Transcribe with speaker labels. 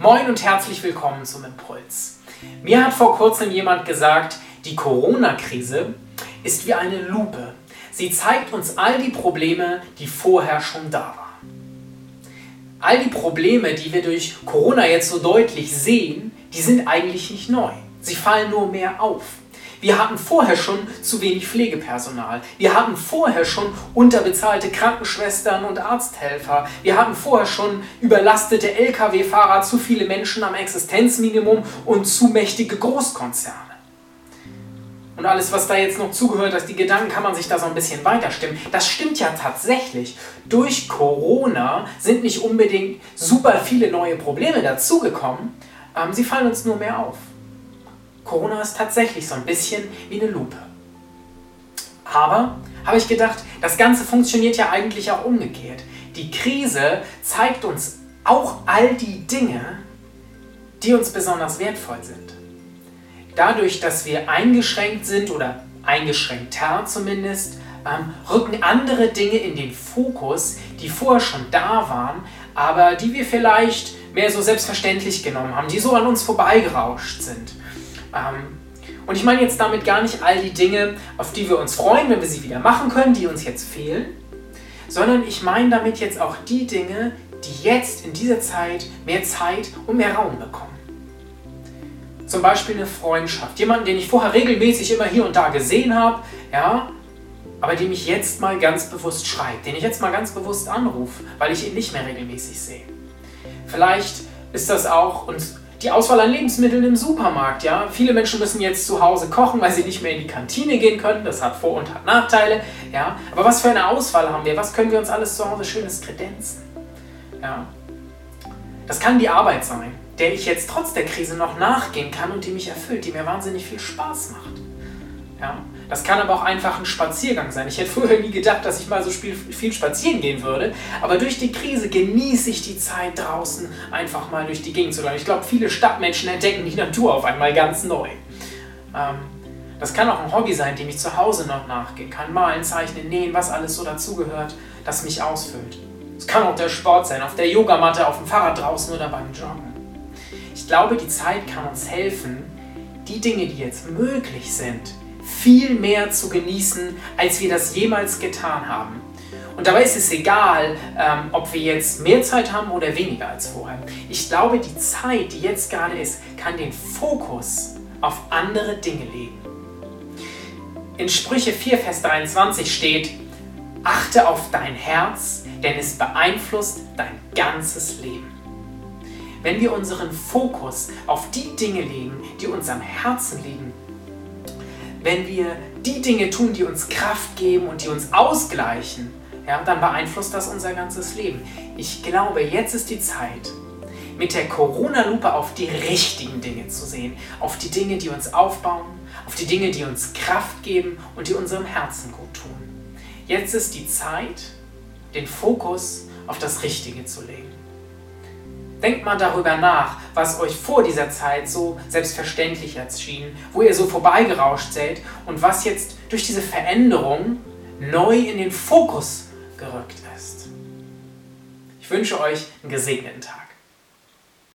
Speaker 1: Moin und herzlich willkommen zum Impuls. Mir hat vor kurzem jemand gesagt, die Corona-Krise ist wie eine Lupe. Sie zeigt uns all die Probleme, die vorher schon da waren. All die Probleme, die wir durch Corona jetzt so deutlich sehen, die sind eigentlich nicht neu. Sie fallen nur mehr auf. Wir hatten vorher schon zu wenig Pflegepersonal. Wir hatten vorher schon unterbezahlte Krankenschwestern und Arzthelfer. Wir hatten vorher schon überlastete Lkw-Fahrer, zu viele Menschen am Existenzminimum und zu mächtige Großkonzerne. Und alles, was da jetzt noch zugehört, dass die Gedanken kann man sich da so ein bisschen weiterstimmen. Das stimmt ja tatsächlich. Durch Corona sind nicht unbedingt super viele neue Probleme dazugekommen. Ähm, sie fallen uns nur mehr auf. Corona ist tatsächlich so ein bisschen wie eine Lupe. Aber, habe ich gedacht, das Ganze funktioniert ja eigentlich auch umgekehrt. Die Krise zeigt uns auch all die Dinge, die uns besonders wertvoll sind. Dadurch, dass wir eingeschränkt sind oder eingeschränkter zumindest, ähm, rücken andere Dinge in den Fokus, die vorher schon da waren, aber die wir vielleicht mehr so selbstverständlich genommen haben, die so an uns vorbeigerauscht sind. Ähm, und ich meine jetzt damit gar nicht all die Dinge, auf die wir uns freuen, wenn wir sie wieder machen können, die uns jetzt fehlen, sondern ich meine damit jetzt auch die Dinge, die jetzt in dieser Zeit mehr Zeit und mehr Raum bekommen. Zum Beispiel eine Freundschaft. Jemanden, den ich vorher regelmäßig immer hier und da gesehen habe, ja, aber den ich jetzt mal ganz bewusst schreibe, den ich jetzt mal ganz bewusst anrufe, weil ich ihn nicht mehr regelmäßig sehe. Vielleicht ist das auch, und die Auswahl an Lebensmitteln im Supermarkt, ja. Viele Menschen müssen jetzt zu Hause kochen, weil sie nicht mehr in die Kantine gehen können. Das hat Vor- und hat Nachteile, ja. Aber was für eine Auswahl haben wir? Was können wir uns alles zu Hause Schönes kredenzen? Ja. Das kann die Arbeit sein, der ich jetzt trotz der Krise noch nachgehen kann und die mich erfüllt, die mir wahnsinnig viel Spaß macht. Ja. Das kann aber auch einfach ein Spaziergang sein. Ich hätte früher nie gedacht, dass ich mal so viel spazieren gehen würde. Aber durch die Krise genieße ich die Zeit draußen, einfach mal durch die Gegend zu laufen. Ich glaube, viele Stadtmenschen entdecken die Natur auf einmal ganz neu. Ähm, das kann auch ein Hobby sein, dem ich zu Hause noch nachgehen kann. Malen, zeichnen, nähen, was alles so dazugehört, das mich ausfüllt. Es kann auch der Sport sein, auf der Yogamatte, auf dem Fahrrad draußen oder beim Joggen. Ich glaube, die Zeit kann uns helfen, die Dinge, die jetzt möglich sind, viel mehr zu genießen, als wir das jemals getan haben. Und dabei ist es egal, ähm, ob wir jetzt mehr Zeit haben oder weniger als vorher. Ich glaube, die Zeit, die jetzt gerade ist, kann den Fokus auf andere Dinge legen. In Sprüche 4, Vers 23 steht, achte auf dein Herz, denn es beeinflusst dein ganzes Leben. Wenn wir unseren Fokus auf die Dinge legen, die uns am Herzen liegen, wenn wir die Dinge tun, die uns Kraft geben und die uns ausgleichen, ja, dann beeinflusst das unser ganzes Leben. Ich glaube, jetzt ist die Zeit, mit der Corona-Lupe auf die richtigen Dinge zu sehen, auf die Dinge, die uns aufbauen, auf die Dinge, die uns Kraft geben und die unserem Herzen gut tun. Jetzt ist die Zeit, den Fokus auf das Richtige zu legen. Denkt mal darüber nach, was euch vor dieser Zeit so selbstverständlich erschien, wo ihr so vorbeigerauscht seid und was jetzt durch diese Veränderung neu in den Fokus gerückt ist. Ich wünsche euch einen gesegneten Tag.